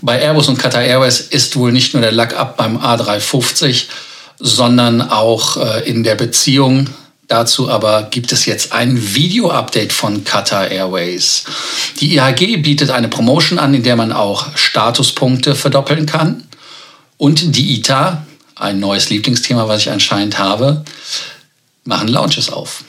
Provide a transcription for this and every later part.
Bei Airbus und Qatar Airways ist wohl nicht nur der Lack ab beim A350, sondern auch äh, in der Beziehung Dazu aber gibt es jetzt ein Video-Update von Qatar Airways. Die IHG bietet eine Promotion an, in der man auch Statuspunkte verdoppeln kann. Und die ITA, ein neues Lieblingsthema, was ich anscheinend habe, machen Launches auf.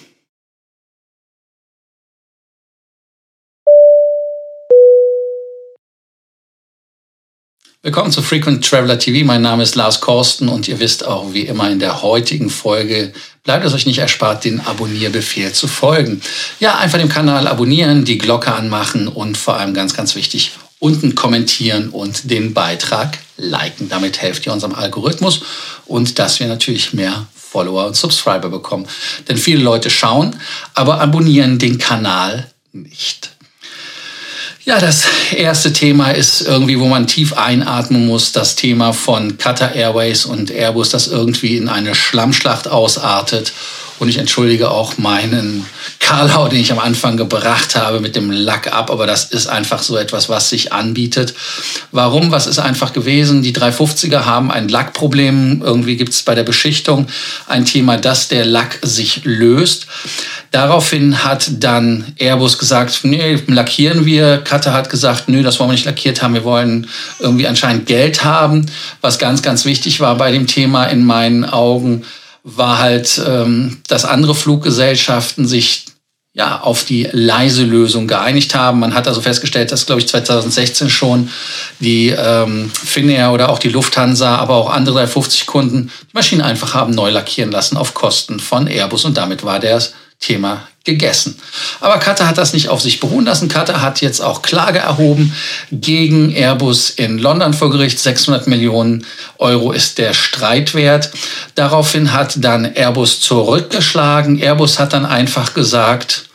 Willkommen zu Frequent Traveler TV. Mein Name ist Lars Korsten und ihr wisst auch wie immer in der heutigen Folge bleibt es euch nicht erspart, den Abonnierbefehl zu folgen. Ja, einfach dem Kanal abonnieren, die Glocke anmachen und vor allem ganz, ganz wichtig, unten kommentieren und den Beitrag liken. Damit helft ihr unserem Algorithmus und dass wir natürlich mehr Follower und Subscriber bekommen. Denn viele Leute schauen, aber abonnieren den Kanal nicht. Ja, das erste Thema ist irgendwie, wo man tief einatmen muss, das Thema von Qatar Airways und Airbus, das irgendwie in eine Schlammschlacht ausartet. Und ich entschuldige auch meinen Karlau, den ich am Anfang gebracht habe mit dem Lack ab, aber das ist einfach so etwas, was sich anbietet. Warum? Was ist einfach gewesen? Die 350er haben ein Lackproblem. Irgendwie gibt es bei der Beschichtung ein Thema, dass der Lack sich löst. Daraufhin hat dann Airbus gesagt, nee, lackieren wir. Qatar hat gesagt, nö, das wollen wir nicht lackiert haben. Wir wollen irgendwie anscheinend Geld haben. Was ganz, ganz wichtig war bei dem Thema in meinen Augen, war halt, ähm, dass andere Fluggesellschaften sich ja, auf die leise Lösung geeinigt haben. Man hat also festgestellt, dass, glaube ich, 2016 schon die ähm, Finnair oder auch die Lufthansa, aber auch andere 350 Kunden die Maschinen einfach haben neu lackieren lassen auf Kosten von Airbus und damit war der Thema gegessen. Aber Qatar hat das nicht auf sich beruhen lassen. Qatar hat jetzt auch Klage erhoben gegen Airbus in London vor Gericht. 600 Millionen Euro ist der Streitwert. Daraufhin hat dann Airbus zurückgeschlagen. Airbus hat dann einfach gesagt,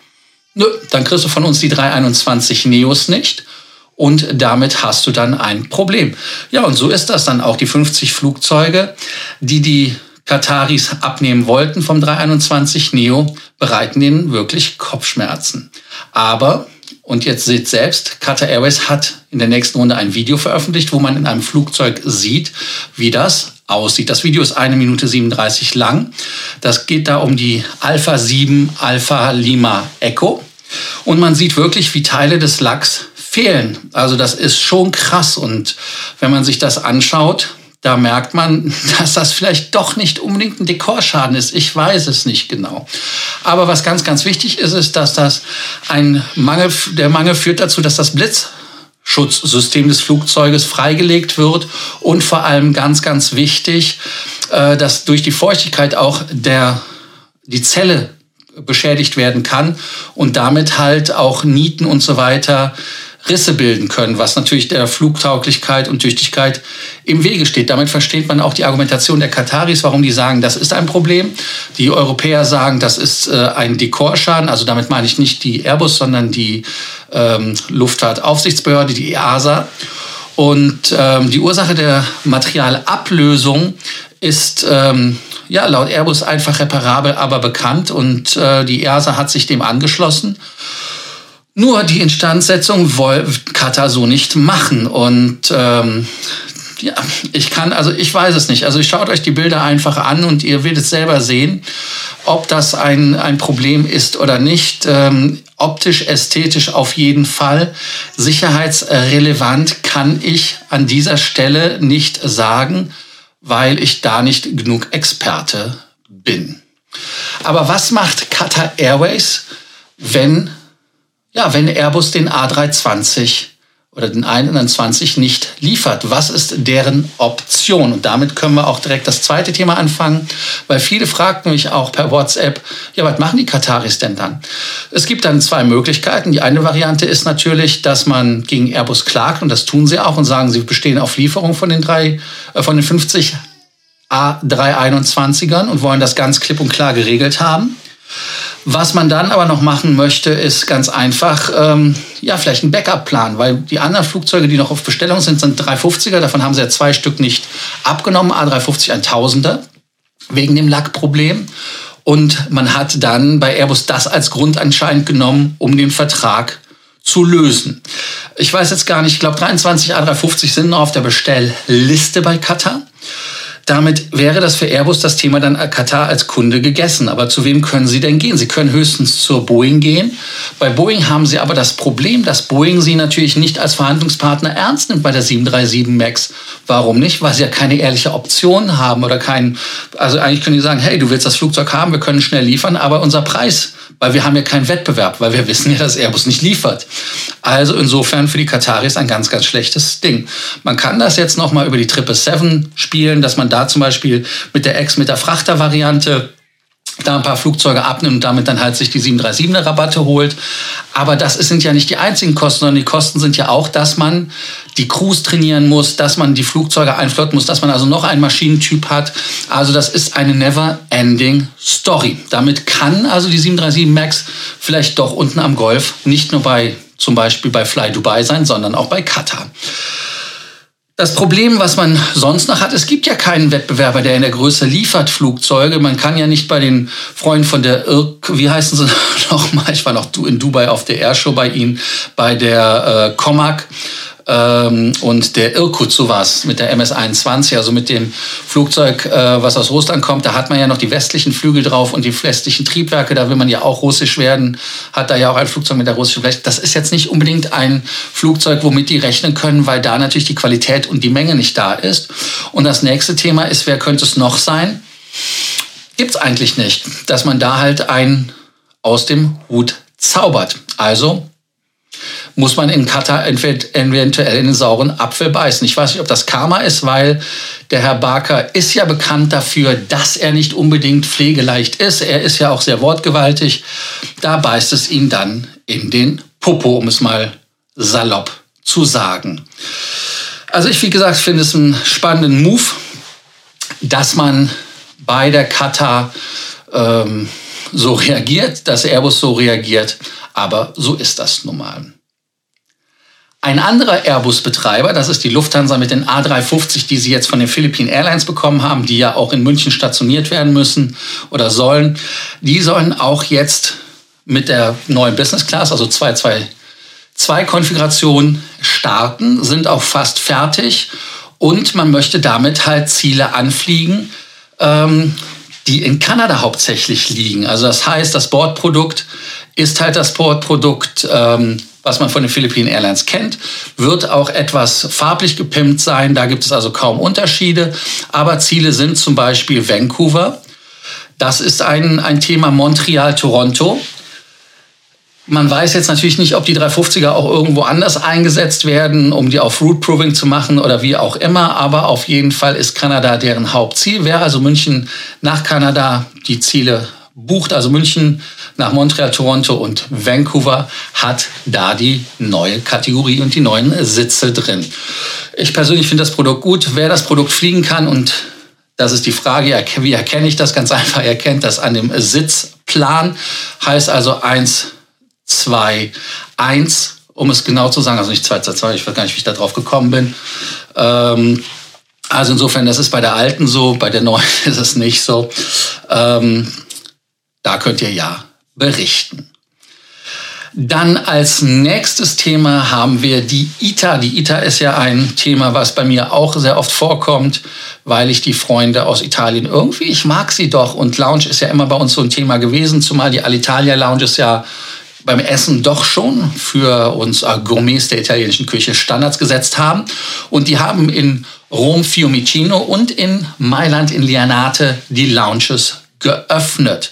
nö, dann kriegst du von uns die 321 Neos nicht. Und damit hast du dann ein Problem. Ja, und so ist das dann auch. Die 50 Flugzeuge, die die Kataris abnehmen wollten vom 321 Neo, bereiten ihnen wirklich Kopfschmerzen. Aber, und jetzt seht selbst, Qatar Airways hat in der nächsten Runde ein Video veröffentlicht, wo man in einem Flugzeug sieht, wie das aussieht. Das Video ist eine Minute 37 lang. Das geht da um die Alpha 7 Alpha Lima Echo. Und man sieht wirklich, wie Teile des Lacks fehlen. Also das ist schon krass. Und wenn man sich das anschaut, da merkt man, dass das vielleicht doch nicht unbedingt ein Dekorschaden ist. Ich weiß es nicht genau. Aber was ganz, ganz wichtig ist, ist, dass das ein Mangel, der Mangel führt dazu, dass das Blitzschutzsystem des Flugzeuges freigelegt wird und vor allem ganz, ganz wichtig, äh, dass durch die Feuchtigkeit auch der, die Zelle beschädigt werden kann und damit halt auch Nieten und so weiter Risse bilden können, was natürlich der Flugtauglichkeit und Tüchtigkeit im Wege steht. Damit versteht man auch die Argumentation der Kataris, warum die sagen, das ist ein Problem. Die Europäer sagen, das ist äh, ein Dekorschaden. Also damit meine ich nicht die Airbus, sondern die ähm, Luftfahrtaufsichtsbehörde, die EASA. Und ähm, die Ursache der Materialablösung ist ähm, ja laut Airbus einfach reparabel, aber bekannt. Und äh, die EASA hat sich dem angeschlossen. Nur die Instandsetzung wollte Katar so nicht machen. Und ähm, ja, ich kann, also ich weiß es nicht. Also schaut euch die Bilder einfach an und ihr werdet selber sehen, ob das ein, ein Problem ist oder nicht. Ähm, optisch, ästhetisch auf jeden Fall. Sicherheitsrelevant kann ich an dieser Stelle nicht sagen, weil ich da nicht genug Experte bin. Aber was macht Qatar Airways, wenn ja, wenn Airbus den A320 oder den 120 nicht liefert. Was ist deren Option? Und damit können wir auch direkt das zweite Thema anfangen, weil viele fragten mich auch per WhatsApp, ja, was machen die Kataris denn dann? Es gibt dann zwei Möglichkeiten. Die eine Variante ist natürlich, dass man gegen Airbus klagt und das tun sie auch und sagen, sie bestehen auf Lieferung von den drei, äh, von den 50 A321ern und wollen das ganz klipp und klar geregelt haben. Was man dann aber noch machen möchte, ist ganz einfach, ähm, ja, vielleicht ein Backup-Plan, weil die anderen Flugzeuge, die noch auf Bestellung sind, sind 350er. Davon haben sie ja zwei Stück nicht abgenommen, A350 1000er, wegen dem Lackproblem. Und man hat dann bei Airbus das als Grund anscheinend genommen, um den Vertrag zu lösen. Ich weiß jetzt gar nicht, ich glaube 23 A350 sind noch auf der Bestellliste bei Qatar. Damit wäre das für Airbus das Thema dann Katar als Kunde gegessen. Aber zu wem können Sie denn gehen? Sie können höchstens zur Boeing gehen. Bei Boeing haben Sie aber das Problem, dass Boeing Sie natürlich nicht als Verhandlungspartner ernst nimmt bei der 737 MAX. Warum nicht? Weil Sie ja keine ehrliche Option haben oder keinen, also eigentlich können die sagen, hey, du willst das Flugzeug haben, wir können schnell liefern, aber unser Preis weil wir haben ja keinen Wettbewerb, weil wir wissen ja, dass Airbus nicht liefert. Also insofern für die Kataris ein ganz, ganz schlechtes Ding. Man kann das jetzt nochmal über die 777 spielen, dass man da zum Beispiel mit der Ex, mit der Frachter-Variante da ein paar Flugzeuge abnimmt und damit dann halt sich die 737er Rabatte holt. Aber das sind ja nicht die einzigen Kosten, sondern die Kosten sind ja auch, dass man die Crews trainieren muss, dass man die Flugzeuge einflotten muss, dass man also noch einen Maschinentyp hat. Also das ist eine never-ending Story. Damit kann also die 737 MAX vielleicht doch unten am Golf nicht nur bei zum Beispiel bei Fly Dubai sein, sondern auch bei Qatar. Das Problem, was man sonst noch hat, es gibt ja keinen Wettbewerber, der in der Größe liefert Flugzeuge. Man kann ja nicht bei den Freunden von der IRC, wie heißen sie nochmal, ich war noch in Dubai auf der Airshow bei ihnen, bei der äh, Comac, ähm, und der Irkut sowas mit der MS-21, also mit dem Flugzeug, äh, was aus Russland kommt, da hat man ja noch die westlichen Flügel drauf und die westlichen Triebwerke, da will man ja auch russisch werden, hat da ja auch ein Flugzeug mit der russischen Blech. Das ist jetzt nicht unbedingt ein Flugzeug, womit die rechnen können, weil da natürlich die Qualität und die Menge nicht da ist. Und das nächste Thema ist, wer könnte es noch sein? Gibt's eigentlich nicht, dass man da halt ein aus dem Hut zaubert. Also muss man in Katar eventuell in den sauren Apfel beißen. Ich weiß nicht, ob das Karma ist, weil der Herr Barker ist ja bekannt dafür, dass er nicht unbedingt pflegeleicht ist. Er ist ja auch sehr wortgewaltig. Da beißt es ihn dann in den Popo, um es mal salopp zu sagen. Also ich, wie gesagt, finde es einen spannenden Move, dass man bei der Katar ähm, so reagiert, dass Airbus so reagiert. Aber so ist das nun mal. Ein anderer Airbus-Betreiber, das ist die Lufthansa mit den A350, die sie jetzt von den Philippine Airlines bekommen haben, die ja auch in München stationiert werden müssen oder sollen, die sollen auch jetzt mit der neuen Business Class, also 222-Konfiguration starten, sind auch fast fertig und man möchte damit halt Ziele anfliegen, ähm, die in Kanada hauptsächlich liegen. Also das heißt, das Bordprodukt ist halt das Bordprodukt ähm, was man von den Philippinen Airlines kennt, wird auch etwas farblich gepimpt sein. Da gibt es also kaum Unterschiede. Aber Ziele sind zum Beispiel Vancouver. Das ist ein, ein Thema Montreal, Toronto. Man weiß jetzt natürlich nicht, ob die 350er auch irgendwo anders eingesetzt werden, um die auf Route Proving zu machen oder wie auch immer. Aber auf jeden Fall ist Kanada deren Hauptziel. Wäre also München nach Kanada die Ziele bucht, also München nach Montreal, Toronto und Vancouver, hat da die neue Kategorie und die neuen Sitze drin. Ich persönlich finde das Produkt gut. Wer das Produkt fliegen kann und das ist die Frage, wie erkenne ich das? Ganz einfach, er kennt das an dem Sitzplan. Heißt also 1, 2, 1, um es genau zu sagen, also nicht 2, 2, 2, ich weiß gar nicht, wie ich da drauf gekommen bin. Ähm, also insofern, das ist bei der alten so, bei der neuen ist es nicht so. Ähm, da könnt ihr ja berichten. Dann als nächstes Thema haben wir die ITA. Die ITA ist ja ein Thema, was bei mir auch sehr oft vorkommt, weil ich die Freunde aus Italien irgendwie, ich mag sie doch. Und Lounge ist ja immer bei uns so ein Thema gewesen, zumal die Alitalia Lounge ist ja beim Essen doch schon für uns Gourmets der italienischen Küche Standards gesetzt haben. Und die haben in Rom Fiumicino und in Mailand in Lianate die Lounges geöffnet.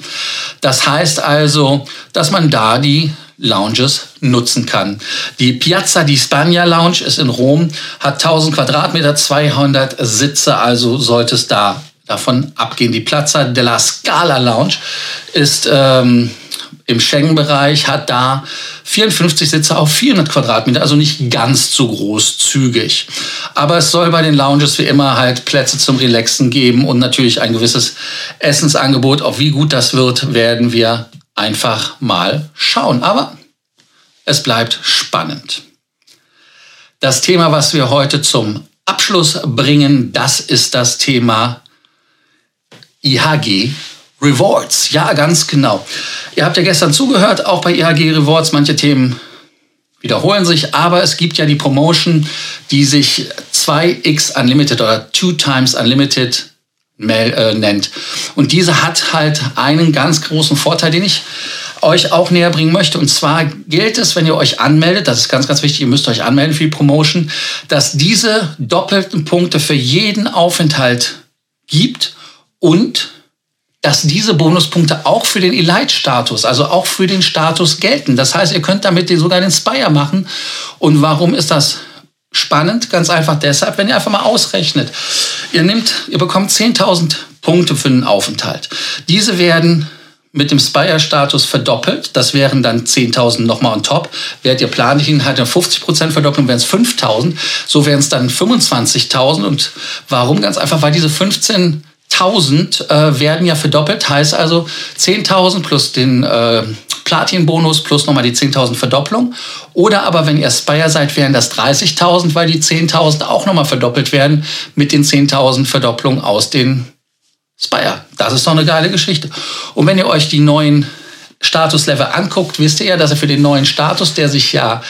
Das heißt also, dass man da die Lounges nutzen kann. Die Piazza di Spagna Lounge ist in Rom, hat 1000 Quadratmeter, 200 Sitze, also sollte es da davon abgehen. Die Piazza della Scala Lounge ist ähm, im Schengen-Bereich, hat da 54 Sitze auf 400 Quadratmeter, also nicht ganz so großzügig. Aber es soll bei den Lounges wie immer halt Plätze zum Relaxen geben und natürlich ein gewisses Essensangebot. Auf wie gut das wird, werden wir einfach mal schauen. Aber es bleibt spannend. Das Thema, was wir heute zum Abschluss bringen, das ist das Thema IHG Rewards. Ja, ganz genau. Ihr habt ja gestern zugehört, auch bei IHG Rewards. Manche Themen wiederholen sich, aber es gibt ja die Promotion, die sich 2x Unlimited oder 2 times Unlimited äh, nennt. Und diese hat halt einen ganz großen Vorteil, den ich euch auch näher bringen möchte. Und zwar gilt es, wenn ihr euch anmeldet, das ist ganz, ganz wichtig, ihr müsst euch anmelden für die Promotion, dass diese doppelten Punkte für jeden Aufenthalt gibt und dass diese Bonuspunkte auch für den Elite-Status, also auch für den Status gelten. Das heißt, ihr könnt damit sogar den Spire machen. Und warum ist das spannend? Ganz einfach deshalb, wenn ihr einfach mal ausrechnet. Ihr nehmt, ihr bekommt 10.000 Punkte für einen Aufenthalt. Diese werden mit dem Spire-Status verdoppelt. Das wären dann 10.000 nochmal on top. Wärt ihr planlichen halt eine 50% Verdopplung, wären es 5.000. So wären es dann 25.000. Und warum? Ganz einfach, weil diese 15 1000 äh, werden ja verdoppelt, heißt also 10.000 plus den äh, Platin-Bonus plus nochmal die 10.000 Verdopplung. Oder aber, wenn ihr Spire seid, wären das 30.000, weil die 10.000 auch nochmal verdoppelt werden mit den 10.000 Verdopplungen aus den Spire. Das ist doch eine geile Geschichte. Und wenn ihr euch die neuen Statuslevel anguckt, wisst ihr ja, dass er für den neuen Status, der sich ja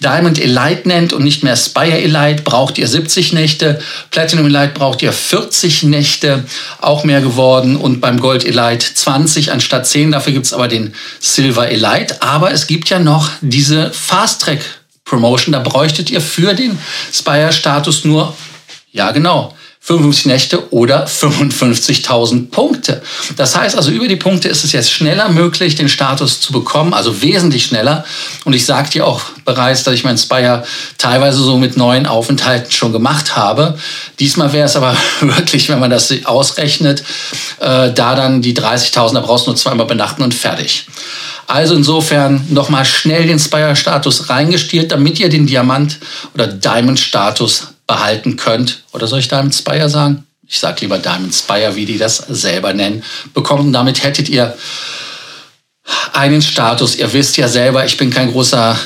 Diamond Elite nennt und nicht mehr Spire Elite, braucht ihr 70 Nächte. Platinum Elite braucht ihr 40 Nächte, auch mehr geworden. Und beim Gold Elite 20 anstatt 10. Dafür gibt es aber den Silver Elite. Aber es gibt ja noch diese Fast Track Promotion. Da bräuchtet ihr für den Spire Status nur, ja genau, 55 Nächte oder 55.000 Punkte. Das heißt also, über die Punkte ist es jetzt schneller möglich, den Status zu bekommen, also wesentlich schneller. Und ich sagte dir auch bereits, dass ich mein Spire teilweise so mit neuen Aufenthalten schon gemacht habe. Diesmal wäre es aber wirklich, wenn man das ausrechnet, äh, da dann die 30.000, da brauchst du nur zweimal benachten und fertig. Also insofern nochmal schnell den Spire-Status reingestiert, damit ihr den Diamant- oder Diamond-Status behalten könnt. Oder soll ich Diamond Spire sagen? Ich sage lieber Diamond Spire, wie die das selber nennen. Bekommt und damit hättet ihr einen Status. Ihr wisst ja selber, ich bin kein großer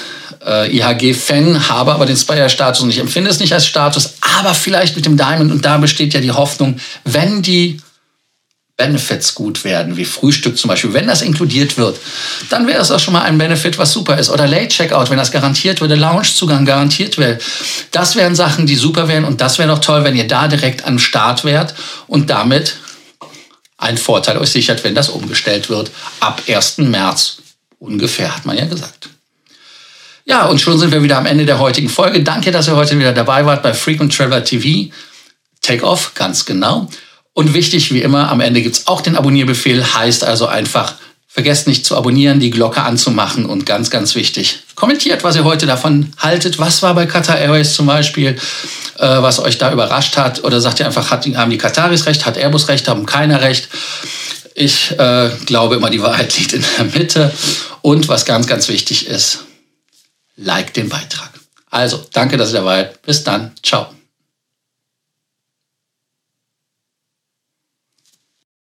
äh, IHG-Fan, habe aber den Spire-Status und ich empfinde es nicht als Status, aber vielleicht mit dem Diamond. Und da besteht ja die Hoffnung, wenn die Benefits gut werden, wie Frühstück zum Beispiel, wenn das inkludiert wird, dann wäre das auch schon mal ein Benefit, was super ist. Oder Late Checkout, wenn das garantiert würde, Loungezugang garantiert wäre. Das wären Sachen, die super wären und das wäre doch toll, wenn ihr da direkt am Start wärt und damit einen Vorteil euch sichert, wenn das umgestellt wird. Ab 1. März ungefähr, hat man ja gesagt. Ja, und schon sind wir wieder am Ende der heutigen Folge. Danke, dass ihr heute wieder dabei wart bei Frequent Traveler TV. Take off, ganz genau. Und wichtig wie immer, am Ende gibt es auch den Abonnierbefehl, heißt also einfach, vergesst nicht zu abonnieren, die Glocke anzumachen und ganz, ganz wichtig, kommentiert, was ihr heute davon haltet. Was war bei Qatar Airways zum Beispiel, äh, was euch da überrascht hat? Oder sagt ihr einfach, hat, haben die Qataris recht, hat Airbus recht, haben keiner recht? Ich äh, glaube immer, die Wahrheit liegt in der Mitte. Und was ganz, ganz wichtig ist, like den Beitrag. Also, danke, dass ihr dabei. Bis dann. Ciao.